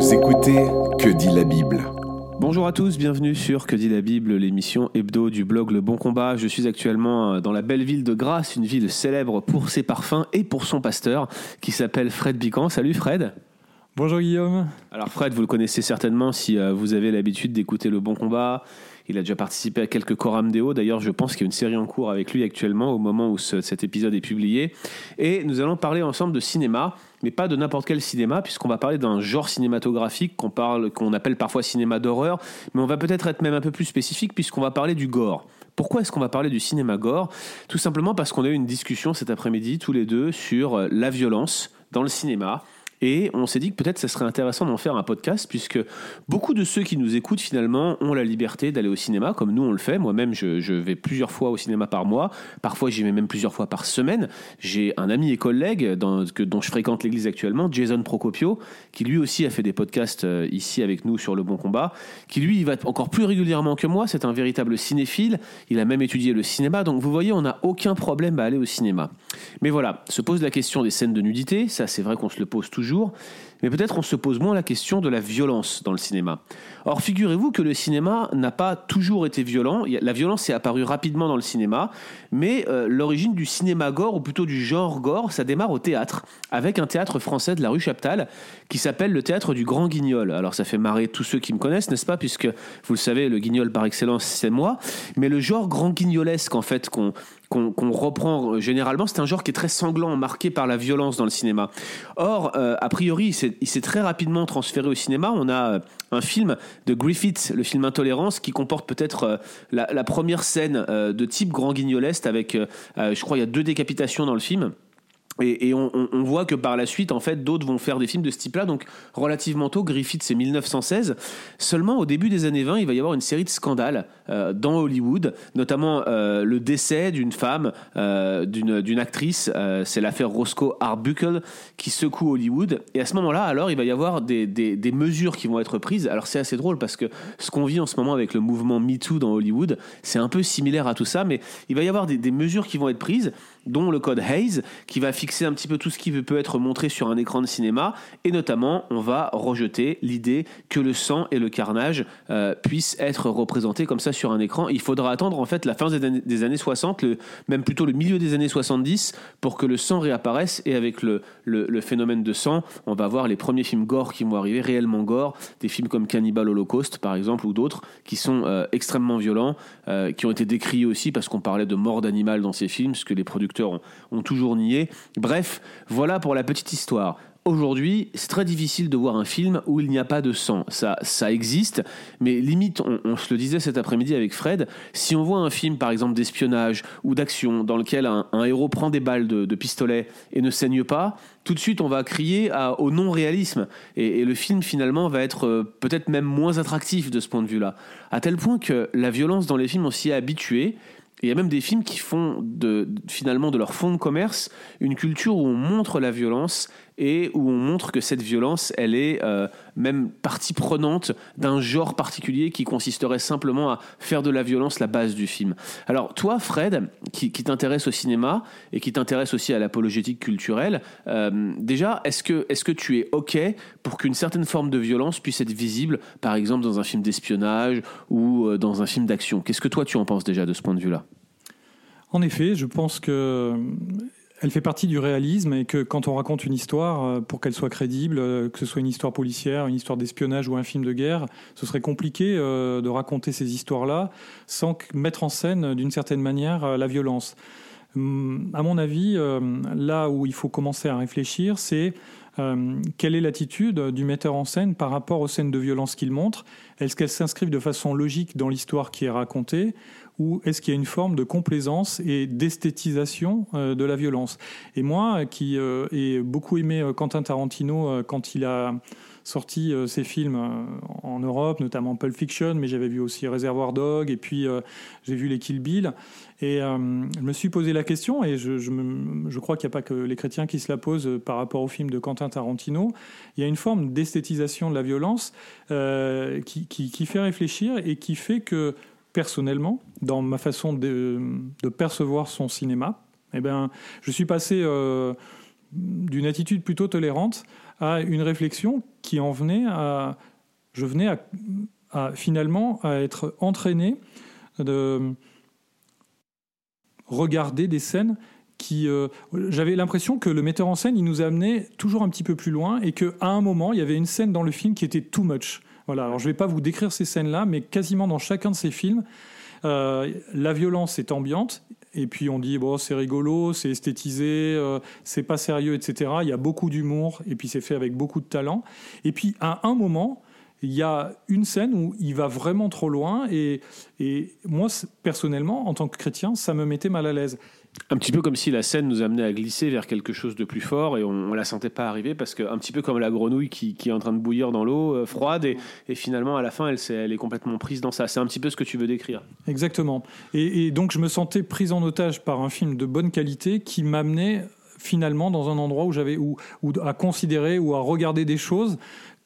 Vous écoutez Que dit la Bible Bonjour à tous, bienvenue sur Que dit la Bible, l'émission hebdo du blog Le Bon Combat. Je suis actuellement euh, dans la belle ville de Grasse, une ville célèbre pour ses parfums et pour son pasteur qui s'appelle Fred Bican. Salut Fred. Bonjour Guillaume. Alors Fred, vous le connaissez certainement si euh, vous avez l'habitude d'écouter Le Bon Combat. Il a déjà participé à quelques Coram Deo. D'ailleurs, je pense qu'il y a une série en cours avec lui actuellement au moment où ce- cet épisode est publié. Et nous allons parler ensemble de cinéma, mais pas de n'importe quel cinéma, puisqu'on va parler d'un genre cinématographique qu'on parle, qu'on appelle parfois cinéma d'horreur. Mais on va peut-être être même un peu plus spécifique puisqu'on va parler du gore. Pourquoi est-ce qu'on va parler du cinéma gore? Tout simplement parce qu'on a eu une discussion cet après-midi tous les deux sur euh, la violence dans le cinéma. Et on s'est dit que peut-être ça serait intéressant d'en faire un podcast, puisque beaucoup de ceux qui nous écoutent finalement ont la liberté d'aller au cinéma, comme nous on le fait. Moi-même, je, vais plusieurs fois au cinéma par mois. Parfois, j'y vais même plusieurs fois par semaine. J'ai un ami et collègue que- dont je fréquente l'église actuellement, Jason Procopio, qui lui aussi a fait des podcasts euh, ici avec nous sur Le Bon Combat, qui lui il va encore plus régulièrement que moi. C'est un véritable cinéphile. Il a même étudié le cinéma. Donc vous voyez, on n'a aucun problème à aller au cinéma. Mais voilà, se pose la question des scènes de nudité. Ça, c'est vrai qu'on se le pose toujours. Mais peut-être on se pose moins la question de la violence dans le cinéma. Or, figurez-vous que le cinéma n'a pas toujours été violent. La violence est apparue rapidement dans le cinéma, mais euh, l'origine du cinéma gore, ou plutôt du genre gore, ça démarre au théâtre, avec un théâtre français de la rue Chaptal qui s'appelle le théâtre du Grand Guignol. Alors, ça fait marrer tous ceux qui me connaissent, n'est-ce pas Puisque, vous le savez, le guignol par excellence, c'est moi. Mais le genre grand guignolesque, en fait, qu'on qu'on reprend euh, généralement, c'est un genre qui est très sanglant, marqué par la violence dans le cinéma. Or, euh, a priori, il s'est- très rapidement transféré au cinéma. On a euh, un film de Griffith, le film Intolérance, qui comporte peut-être la, première scène de type grand guignoleste avec, je crois, il y a deux décapitations dans le film. Et, on, voit que par la suite, en fait, d'autres vont faire des films de ce type-là. Donc, relativement tôt, Griffith, c'est 1916. Seulement, au début des années 20, il va y avoir une série de scandales euh, dans Hollywood, notamment euh, le décès d'une femme, euh, d'une d'une actrice. euh, c'est l'affaire Roscoe Arbuckle qui secoue Hollywood. Et à ce moment-là, alors, il va y avoir des, des- des mesures qui vont être prises. Alors, c'est assez drôle parce que ce qu'on vit en ce moment avec le mouvement MeToo dans Hollywood, c'est un peu similaire à tout ça, mais il va y avoir des, des mesures qui vont être prises, dont le code Hayes, qui va fixer un petit peu tout ce qui peut être montré sur un écran de cinéma, et notamment, on va rejeter l'idée que le sang et le carnage euh, puissent être représentés comme ça sur un écran. Il faudra attendre en fait la fin des années, des années 60, le, même plutôt le milieu des années 70, pour que le sang réapparaisse, et avec le, le, le phénomène de sang, on va voir les premiers films gore qui vont arriver, réellement gore, des films comme Cannibal Holocaust par exemple, ou d'autres, qui sont euh, extrêmement violents, euh, qui ont été décriés aussi parce qu'on parlait de mort d'animal dans ces films, ce que les producteurs ont, toujours nié. Bref, voilà pour la petite histoire. Aujourd'hui, c'est très difficile de voir un film où il n'y a pas de sang. Ça, ça existe, mais limite, on, se le disait cet après-midi avec Fred, si on voit un film, par exemple, d'espionnage ou d'action, dans lequel un, héros prend des balles de, pistolet et ne saigne pas, tout de suite, on va crier au non-réalisme. Et, et le film, finalement, va être euh, peut-être même moins attractif de ce point de vue-là. À tel point que la violence dans les films, on s'y est habitué. Il y a même des films qui font de, finalement de leur fond de commerce une culture où on montre la violence et où on montre que cette violence, elle est euh, même partie prenante d'un genre particulier qui consisterait simplement à faire de la violence la base du film. Alors toi, Fred, qui, t'intéresse au cinéma et qui t'intéresse aussi à l'apologétique culturelle, euh, déjà, est-ce que, est que tu es OK pour qu'une certaine forme de violence puisse être visible, par exemple dans un film d'espionnage ou euh, dans un film d'action? Qu'est-ce que toi tu en penses déjà de ce point de vue-là? En effet, je pense que elle fait partie du réalisme et que quand on raconte une histoire, euh, pour qu'elle soit crédible, euh, que ce soit une histoire policière, une histoire d'espionnage ou un film de guerre, ce serait compliqué euh, de raconter ces histoires-là sans mettre en scène d'une certaine manière la violence. Hum, À mon avis, là où il faut commencer à réfléchir, c'est euh, quelle est l'attitude du metteur en scène par rapport aux scènes de violence qu'il montre? Est-ce qu'elles s'inscrivent de façon logique dans l'histoire qui est racontée? Ou est-ce qu'il y a une forme de complaisance et d'esthétisation euh, de la violence? Et moi, qui euh, ai beaucoup aimé Quentin Tarantino quand il a sorti euh, ses films euh, en Europe, notamment Pulp Fiction, mais j'avais vu aussi Réservoir Dog, et puis euh, j'ai vu les Kill Bill. Et euh, je me suis posé la question, et je, crois qu'il n'y a pas que les chrétiens qui se la posent euh, par rapport au film de Quentin Tarantino. Il y a une forme d'esthétisation de la violence euh, qui, fait réfléchir et qui fait que, personnellement, dans ma façon de, percevoir son cinéma, eh ben, je suis passé... euh, d'une attitude plutôt tolérante à une réflexion qui en venait à, je venais à, finalement à être entraîné de regarder des scènes qui, euh, j'avais l'impression que le metteur en scène, il nous amenait toujours un petit peu plus loin et qu'à un moment, il y avait une scène dans le film qui était too much. Voilà. Alors, je ne vais pas vous décrire ces scènes-là, mais quasiment dans chacun de ces films, euh, la violence est ambiante et puis on dit bon c'est rigolo, c'est esthétisé, euh, c'est pas sérieux, etc. Il y a beaucoup d'humour et puis c'est fait avec beaucoup de talent. Et puis à un moment, il y a une scène où il va vraiment trop loin et, et moi personnellement en tant que chrétien ça me mettait mal à l'aise. Un petit peu comme si la scène nous amenait à glisser vers quelque chose de plus fort et on, ne la sentait pas arriver parce que un petit peu comme la grenouille qui, est en train de bouillir dans l'eau euh, froide et, finalement à la fin elle, est, complètement prise dans ça. C'est un petit peu ce que tu veux décrire. Exactement. Et, et donc je me sentais prise en otage par un film de bonne qualité qui m'amenait finalement dans un endroit où j'avais ou à considérer ou à regarder des choses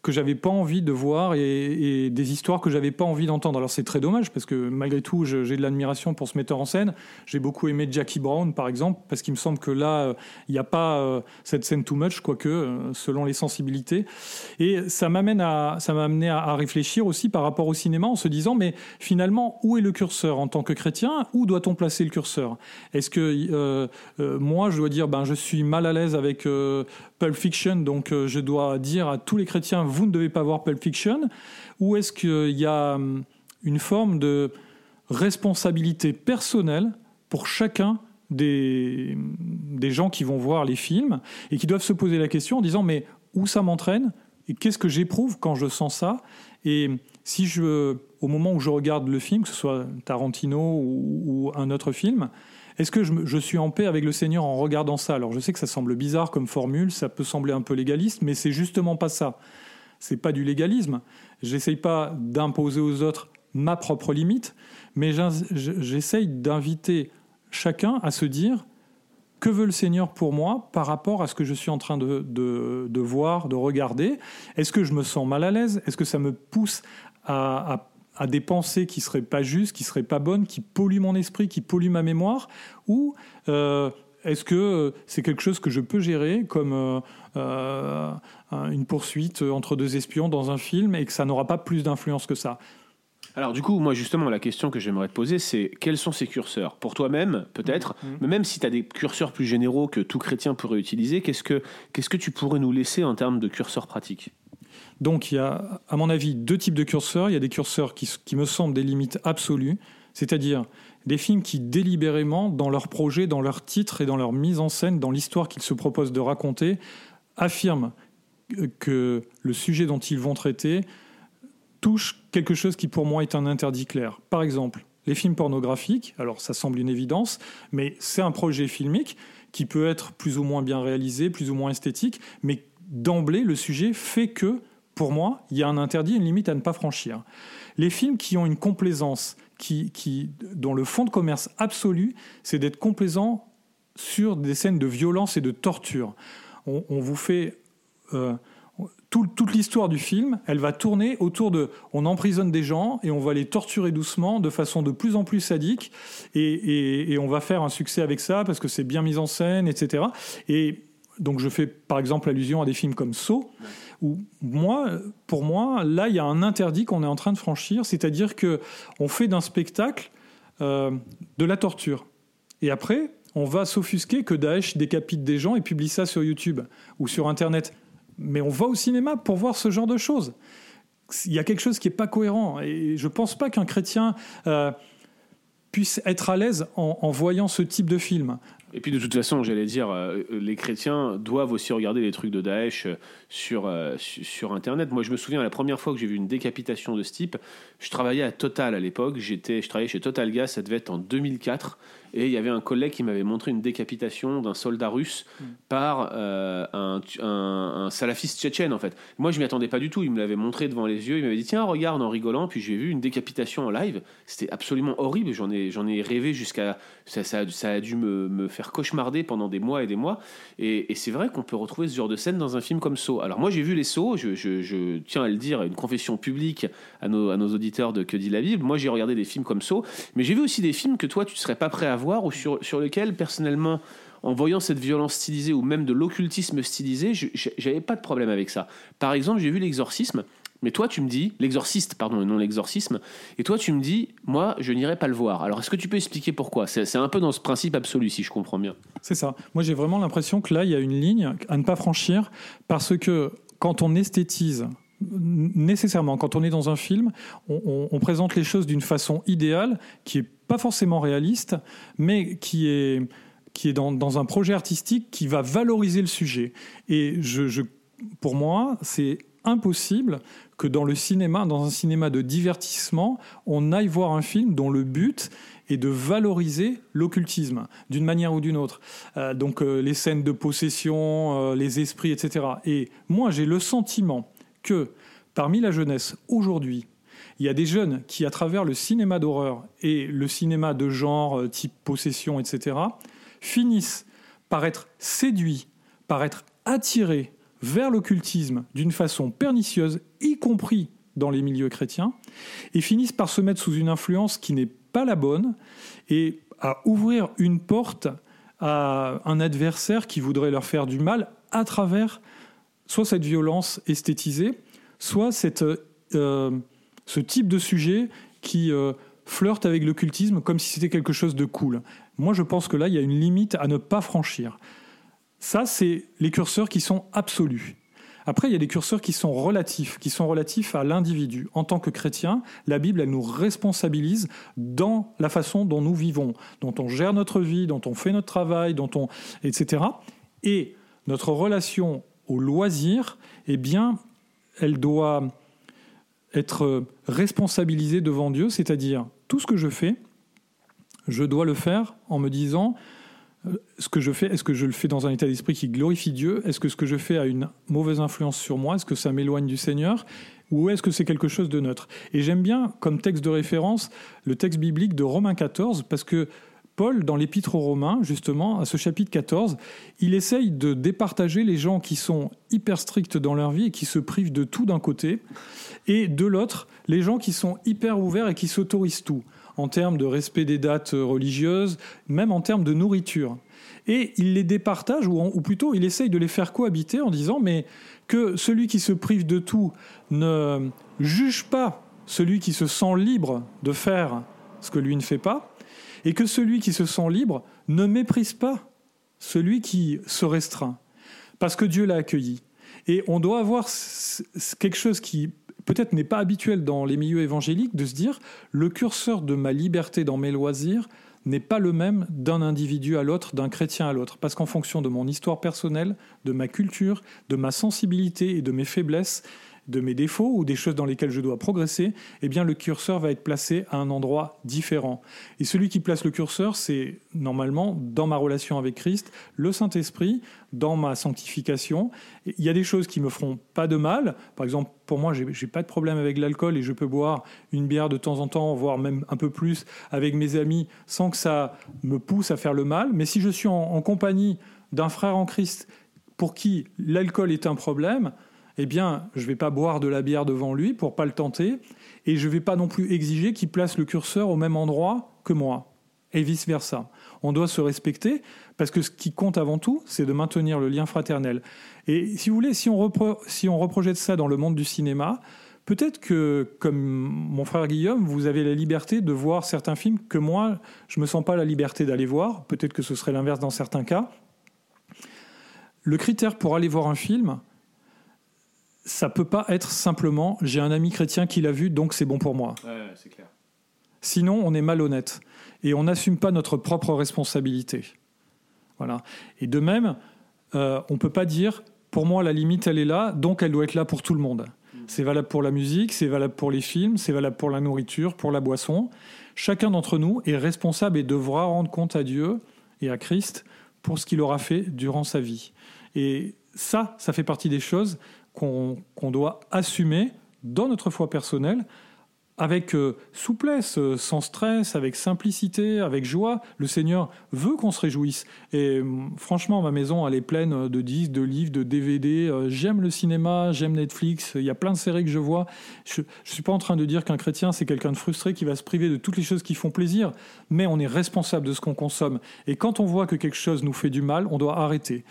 que j'avais pas envie de voir et, des histoires que j'avais pas envie d'entendre. Alors c'est très dommage parce que malgré tout j'ai de l'admiration pour ce metteur en scène. J'ai beaucoup aimé Jackie Brown par exemple parce qu'il me semble que là euh, il n'y a pas euh, cette scène too much quoique euh, selon les sensibilités. Et ça m'amène à ça m'a amené à, réfléchir aussi par rapport au cinéma en se disant mais finalement où est le curseur en tant que chrétien? Où doit-on placer le curseur? Est-ce que moi je dois dire ben je suis mal à l'aise avec Pulp Fiction donc je dois dire à tous les chrétiens vous ne devez pas voir Pulp Fiction Ou est-ce qu'il y a hum, une forme de responsabilité personnelle pour chacun des, des gens qui vont voir les films et qui doivent se poser la question en disant mais où ça m'entraîne et qu'est-ce que j'éprouve quand je sens ça et si je au moment où je regarde le film que ce soit Tarantino ou, un autre film est-ce que je, je, suis en paix avec le Seigneur en regardant ça? Alors je sais que ça semble bizarre comme formule, ça peut sembler un peu légaliste, mais c'est justement pas ça c'est pas du légalisme. J'essaye pas d'imposer aux autres ma propre limite, mais j'essaye d'inviter chacun à se dire que veut le Seigneur pour moi par rapport à ce que je suis en train de, voir, de regarder? Est-ce que je me sens mal à l'aise? Est-ce que ça me pousse à, à, des pensées qui seraient pas justes, qui seraient pas bonnes, qui polluent mon esprit, qui polluent ma mémoire? Ou euh, est-ce que euh, c'est quelque chose que je peux gérer comme euh, euh, une poursuite entre deux espions dans un film et que ça n'aura pas plus d'influence que ça? Alors du coup, moi justement, la question que j'aimerais te poser, c'est quels sont ces curseurs? Pour toi-même, peut-être, mm-hmm. mais même si tu as des curseurs plus généraux que tout chrétien pourrait utiliser, qu'est-ce que, qu'est-ce que tu pourrais nous laisser en termes de curseurs pratiques? Donc il y a, à mon avis, deux types de curseurs. Il y a des curseurs qui, qui me semblent des limites absolues, c'est-à-dire des films qui délibérément, dans leur projet, dans leur titre et dans leur mise en scène, dans l'histoire qu'ils se proposent de raconter, affirment que le sujet dont ils vont traiter touche quelque chose qui pour moi est un interdit clair. Par exemple, les films pornographiques, alors ça semble une évidence, mais c'est un projet filmique qui peut être plus ou moins bien réalisé, plus ou moins esthétique, mais d'emblée, le sujet fait que, pour moi, il y a un interdit, une limite à ne pas franchir. Les films qui ont une complaisance, dont le fond de commerce absolu, c'est d'être complaisant sur des scènes de violence et de torture. On, vous fait euh, toute l'histoire du film, elle va tourner autour de, on emprisonne des gens et on va les torturer doucement, de façon de plus en plus sadique, et, on va faire un succès avec ça parce que c'est bien mis en scène, etc. Et donc je fais par exemple allusion à des films comme Saw moi, pour moi, là, il y a un interdit qu'on est en train de franchir, c'est-à-dire que on fait d'un spectacle euh, de la torture. Et après, on va s'offusquer que Daesh décapite des gens et publie ça sur YouTube ou sur Internet. Mais on va au cinéma pour voir ce genre de choses. Il y a quelque chose qui n'est pas cohérent. Et je ne pense pas qu'un chrétien euh, puisse être à l'aise en, voyant ce type de film. Et puis de toute façon, j'allais dire, euh, les chrétiens doivent aussi regarder les trucs de Daesh euh, sur, euh, sur Internet. Moi, je me souviens la première fois que j'ai vu une décapitation de ce type, je travaillais à Total à l'époque, j'étais, je travaillais chez Total Gas, ça devait être en 2004. Et il y avait un collègue qui m'avait montré une décapitation d'un soldat russe mm. par euh, un, un, salafiste tchétchène, en fait. Moi, je m'y attendais pas du tout. Il me l'avait montré devant les yeux. Il m'avait dit Tiens, regarde en rigolant. Puis j'ai vu une décapitation en live. C'était absolument horrible. J'en ai, j'en ai rêvé jusqu'à. Ça, ça, ça, a dû me, me, faire cauchemarder pendant des mois et des mois. Et, et c'est vrai qu'on peut retrouver ce genre de scène dans un film comme Saw. Alors, moi, j'ai vu les Saw. Je, je, je, tiens à le dire, une confession publique à nos, à nos auditeurs de Que dit la Bible. Moi, j'ai regardé des films comme Saw. Mais j'ai vu aussi des films que toi, tu ne serais pas prêt à voir ou sur, sur lequel, personnellement, en voyant cette violence stylisée ou même de l'occultisme stylisé, j'avais pas de problème avec ça. Par exemple, j'ai vu l'exorcisme. Mais toi, tu me dis, l'exorciste, pardon, non l'exorcisme, et toi, tu me dis, moi, je n'irai pas le voir. Alors, est-ce que tu peux expliquer pourquoi? C'est un peu dans ce principe absolu, si je comprends bien. C'est ça. Moi, j'ai vraiment l'impression que là, il y a une ligne à ne pas franchir, parce que quand on esthétise nécessairement, quand on est dans un film, on, présente les choses d'une façon idéale, qui est pas forcément réaliste, mais qui est, qui est dans, un projet artistique qui va valoriser le sujet. Et je, pour moi, c'est impossible que dans le cinéma, dans un cinéma de divertissement, on aille voir un film dont le but est de valoriser l'occultisme d'une manière ou d'une autre. Euh, donc euh, les scènes de possession, euh, les esprits, etc. Et moi, j'ai le sentiment que parmi la jeunesse aujourd'hui, il y a des jeunes qui, à travers le cinéma d'horreur et le cinéma de genre euh, type possession, etc., finissent par être séduits, par être attirés vers l'occultisme d'une façon pernicieuse, y compris dans les milieux chrétiens, et finissent par se mettre sous une influence qui n'est pas la bonne, et à ouvrir une porte à un adversaire qui voudrait leur faire du mal à travers soit cette violence esthétisée, soit cette, euh, ce type de sujet qui euh, flirte avec l'occultisme comme si c'était quelque chose de cool. Moi, je pense que là, il y a une limite à ne pas franchir. Ça, c'est les curseurs qui sont absolus. Après, il y a des curseurs qui sont relatifs, qui sont relatifs à l'individu. En tant que chrétien, la Bible, elle nous responsabilise dans la façon dont nous vivons, dont on gère notre vie, dont on fait notre travail, dont on, etc. Et notre relation au loisir, eh bien, elle doit être responsabilisée devant Dieu, c'est-à-dire tout ce que je fais, je dois le faire en me disant euh, ce que je fais, est-ce que je le fais dans un état d'esprit qui glorifie Dieu? Est-ce que ce que je fais a une mauvaise influence sur moi? Est-ce que ça m'éloigne du Seigneur? Ou est-ce que c'est quelque chose de neutre? Et j'aime bien, comme texte de référence, le texte biblique de Romains 14, parce que Paul, dans l'Épître aux Romains, justement, à ce chapitre 14, il essaye de départager les gens qui sont hyper stricts dans leur vie et qui se privent de tout d'un côté, et de l'autre, les gens qui sont hyper ouverts et qui s'autorisent tout, en termes de respect des dates religieuses, même en termes de nourriture. Et il les départage, ou, plutôt il essaye de les faire cohabiter en disant, mais que celui qui se prive de tout ne juge pas celui qui se sent libre de faire ce que lui ne fait pas, et que celui qui se sent libre ne méprise pas celui qui se restreint, parce que Dieu l'a accueilli. Et on doit avoir quelque chose qui peut-être n'est pas habituel dans les milieux évangéliques, de se dire, le curseur de ma liberté dans mes loisirs n'est pas le même d'un individu à l'autre, d'un chrétien à l'autre, parce qu'en fonction de mon histoire personnelle, de ma culture, de ma sensibilité et de mes faiblesses, de mes défauts ou des choses dans lesquelles je dois progresser, eh bien le curseur va être placé à un endroit différent. Et celui qui place le curseur, c'est normalement dans ma relation avec Christ, le Saint-Esprit, dans ma sanctification. Il y a des choses qui me feront pas de mal. Par exemple, pour moi, j'ai pas de problème avec l'alcool et je peux boire une bière de temps en temps, voire même un peu plus avec mes amis, sans que ça me pousse à faire le mal. Mais si je suis en compagnie d'un frère en Christ pour qui l'alcool est un problème, eh bien, je ne vais pas boire de la bière devant lui pour pas le tenter, et je ne vais pas non plus exiger qu'il place le curseur au même endroit que moi, et vice-versa. On doit se respecter, parce que ce qui compte avant tout, c'est de maintenir le lien fraternel. Et si vous voulez, si on, si on reprojette ça dans le monde du cinéma, peut-être que, comme mon frère Guillaume, vous avez la liberté de voir certains films que moi, je ne me sens pas la liberté d'aller voir, peut-être que ce serait l'inverse dans certains cas. Le critère pour aller voir un film, ça peut pas être simplement j'ai un ami chrétien qui l'a vu, donc c'est bon pour moi. Sinon, on est malhonnête et on n'assume pas notre propre responsabilité. Voilà. Et de même, euh, on peut pas dire pour moi la limite elle est là, donc elle doit être là pour tout le monde. Mm. C'est valable pour la musique, c'est valable pour les films, c'est valable pour la nourriture, pour la boisson. Chacun d'entre nous est responsable et devra rendre compte à Dieu et à Christ pour ce qu'il aura fait durant sa vie. Et ça, ça fait partie des choses qu'on doit assumer dans notre foi personnelle avec euh, souplesse, euh, sans stress, avec simplicité, avec joie. Le Seigneur veut qu'on se réjouisse. Et hum, franchement, ma maison, elle est pleine de disques, de livres, de DVD. Euh, j'aime le cinéma, j'aime Netflix. Il y a plein de séries que je vois. Je ne suis pas en train de dire qu'un chrétien, c'est quelqu'un de frustré qui va se priver de toutes les choses qui font plaisir. Mais on est responsable de ce qu'on consomme. Et quand on voit que quelque chose nous fait du mal, on doit arrêter.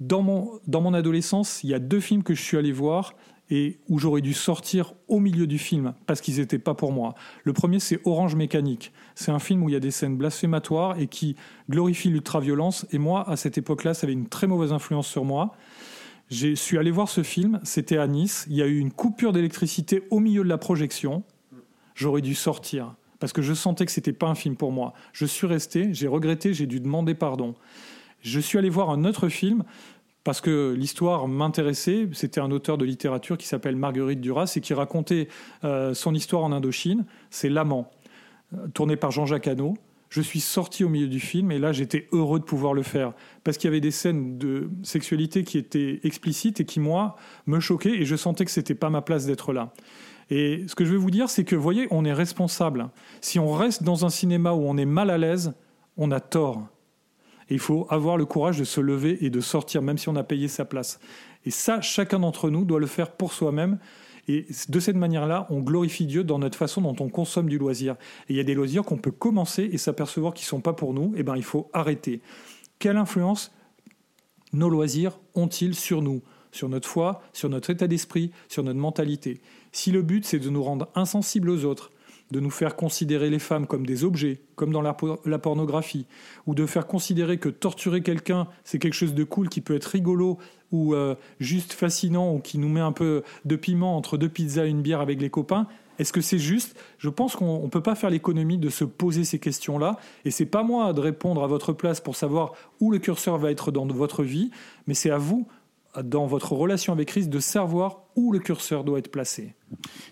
Dans mon, adolescence, il y a deux films que je suis allé voir et où j'aurais dû sortir au milieu du film parce qu'ils n'étaient pas pour moi. Le premier, c'est Orange Mécanique. C'est un film où il y a des scènes blasphématoires et qui glorifie l'ultraviolence. Et moi, à cette époque-là, ça avait une très mauvaise influence sur moi. Je suis allé voir ce film, c'était à Nice. Il y a eu une coupure d'électricité au milieu de la projection. J'aurais dû sortir parce que je sentais que c'était pas un film pour moi. Je suis resté, j'ai regretté, j'ai dû demander pardon. Je suis allé voir un autre film parce que l'histoire m'intéressait. C'était un auteur de littérature qui s'appelle Marguerite Duras et qui racontait euh, son histoire en Indochine. C'est L'amant, euh, tourné par Jean-Jacques Hano. Je suis sorti au milieu du film et là j'étais heureux de pouvoir le faire parce qu'il y avait des scènes de sexualité qui étaient explicites et qui moi me choquaient et je sentais que c'était pas ma place d'être là. Et ce que je veux vous dire, c'est que, vous voyez, on est responsable. Si on reste dans un cinéma où on est mal à l'aise, on a tort. Il faut avoir le courage de se lever et de sortir, même si on a payé sa place. Et ça, chacun d'entre nous doit le faire pour soi-même. Et de cette manière-là, on glorifie Dieu dans notre façon dont on consomme du loisir. Et il y a des loisirs qu'on peut commencer et s'apercevoir qu'ils ne sont pas pour nous. Et eh bien, il faut arrêter. Quelle influence nos loisirs ont-ils sur nous Sur notre foi, sur notre état d'esprit, sur notre mentalité? Si le but, c'est de nous rendre insensibles aux autres, de nous faire considérer les femmes comme des objets, comme dans la, pornographie, ou de faire considérer que torturer quelqu'un, c'est quelque chose de cool qui peut être rigolo ou euh, juste fascinant ou qui nous met un peu de piment entre deux pizzas et une bière avec les copains. Est-ce que c'est juste? Je pense qu'on ne peut pas faire l'économie de se poser ces questions-là. Et c'est pas moi de répondre à votre place pour savoir où le curseur va être dans votre vie, mais c'est à vous dans votre relation avec Christ de savoir où le curseur doit être placé.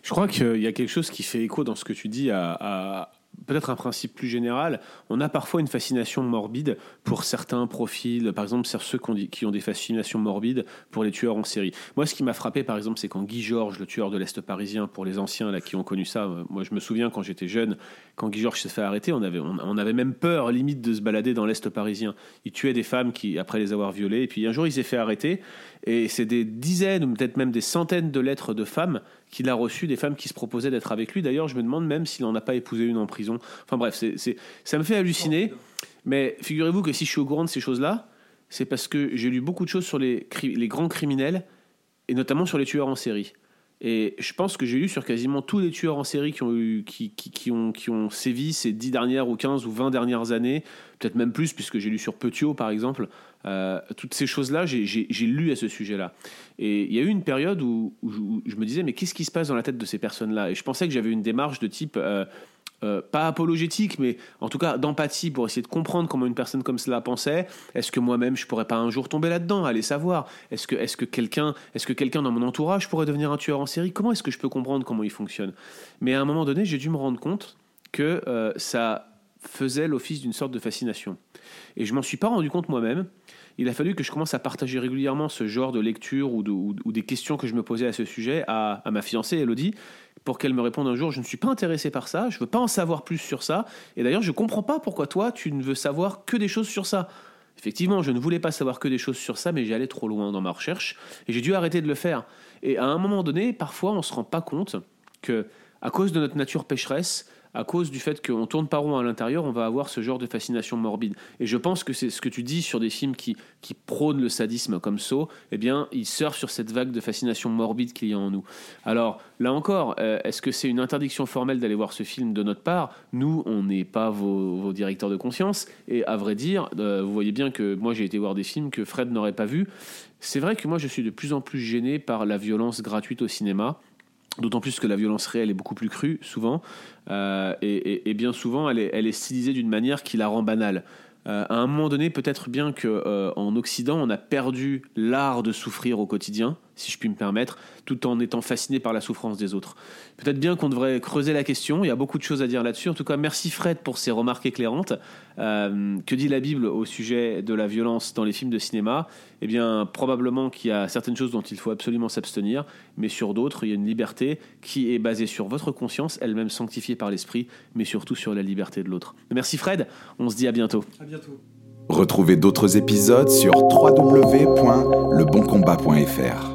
Je crois qu'il y a quelque chose qui fait écho dans ce que tu dis à, peut-être un principe plus général, on a parfois une fascination morbide pour certains profils, par exemple ceux qui ont des fascinations morbides pour les tueurs en série. Moi, ce qui m'a frappé, par exemple, c'est quand Guy Georges, le tueur de l'Est parisien, pour les anciens là, qui ont connu ça, euh, moi je me souviens quand j'étais jeune, quand Guy Georges s'est fait arrêter, on avait, on, avait même peur, limite, de se balader dans l'Est parisien. Il tuait des femmes qui, après les avoir violées, et puis un jour il s'est fait arrêter, et c'est des dizaines ou peut-être même des centaines de lettres de femmes qu'il a reçues, des femmes qui se proposaient d'être avec lui. D'ailleurs, je me demande même s'il n'en a pas épousé une en prison. Enfin bref, c'est, ça me fait halluciner. Mais figurez-vous que si je suis au courant de ces choses-là, c'est parce que j'ai lu beaucoup de choses sur les, les grands criminels, et notamment sur les tueurs en série. Et je pense que j'ai lu sur quasiment tous les tueurs en série qui ont, eu, qui, qui, ont, qui ont sévi ces 10 dernières ou 15 ou 20 dernières années, peut-être même plus, puisque j'ai lu sur Petiot par exemple. Euh, toutes ces choses-là, j'ai lu à ce sujet-là. Et il y a eu une période où, je me disais, mais qu'est-ce qui se passe dans la tête de ces personnes-là? Et je pensais que j'avais une démarche de type. Euh, euh, pas apologétique, mais en tout cas d'empathie pour essayer de comprendre comment une personne comme cela pensait. Est-ce que moi-même je pourrais pas un jour tomber là-dedans, aller savoir Est-ce que, est-ce que quelqu'un, dans mon entourage pourrait devenir un tueur en série? Comment est-ce que je peux comprendre comment il fonctionne? Mais à un moment donné, j'ai dû me rendre compte que ça faisait l'office d'une sorte de fascination. Et je m'en suis pas rendu compte moi-même. Il a fallu que je commence à partager régulièrement ce genre de lecture ou, des questions que je me posais à ce sujet à, ma fiancée Elodie, pour qu'elle me réponde un jour je ne suis pas intéressé par ça, je veux pas en savoir plus sur ça, et d'ailleurs je comprends pas pourquoi toi tu ne veux savoir que des choses sur ça. Effectivement, je ne voulais pas savoir que des choses sur ça, mais j'allais trop loin dans ma recherche et j'ai dû arrêter de le faire. Et à un moment donné, parfois, on se rend pas compte que, à cause de notre nature pécheresse, à cause du fait qu'on tourne pas rond à l'intérieur, on va avoir ce genre de fascination morbide. Et je pense que c'est ce que tu dis sur des films qui, qui prônent le sadisme comme ça, eh bien, ils surfent sur cette vague de fascination morbide qu'il y a en nous. Alors, là encore, euh, est-ce que c'est une interdiction formelle d'aller voir ce film de notre part? Nous, on n'est pas vos, directeurs de conscience. Et à vrai dire, euh, vous voyez bien que moi, j'ai été voir des films que Fred n'aurait pas vus. C'est vrai que moi, je suis de plus en plus gêné par la violence gratuite au cinéma. D'autant plus que la violence réelle est beaucoup plus crue, souvent, euh, et, bien souvent, elle est, stylisée d'une manière qui la rend banale. Euh, à un moment donné, peut-être bien qu'en euh, Occident, on a perdu l'art de souffrir au quotidien, si je puis me permettre, tout en étant fasciné par la souffrance des autres. Peut-être bien qu'on devrait creuser la question, il y a beaucoup de choses à dire là-dessus. En tout cas, merci Fred pour ces remarques éclairantes. Euh, que dit la Bible au sujet de la violence dans les films de cinéma? Eh bien, probablement qu'il y a certaines choses dont il faut absolument s'abstenir, mais sur d'autres, il y a une liberté qui est basée sur votre conscience, elle-même sanctifiée par l'Esprit, mais surtout sur la liberté de l'autre. Merci Fred, on se dit à bientôt. À bientôt. Retrouvez d'autres épisodes sur www.leboncombat.fr.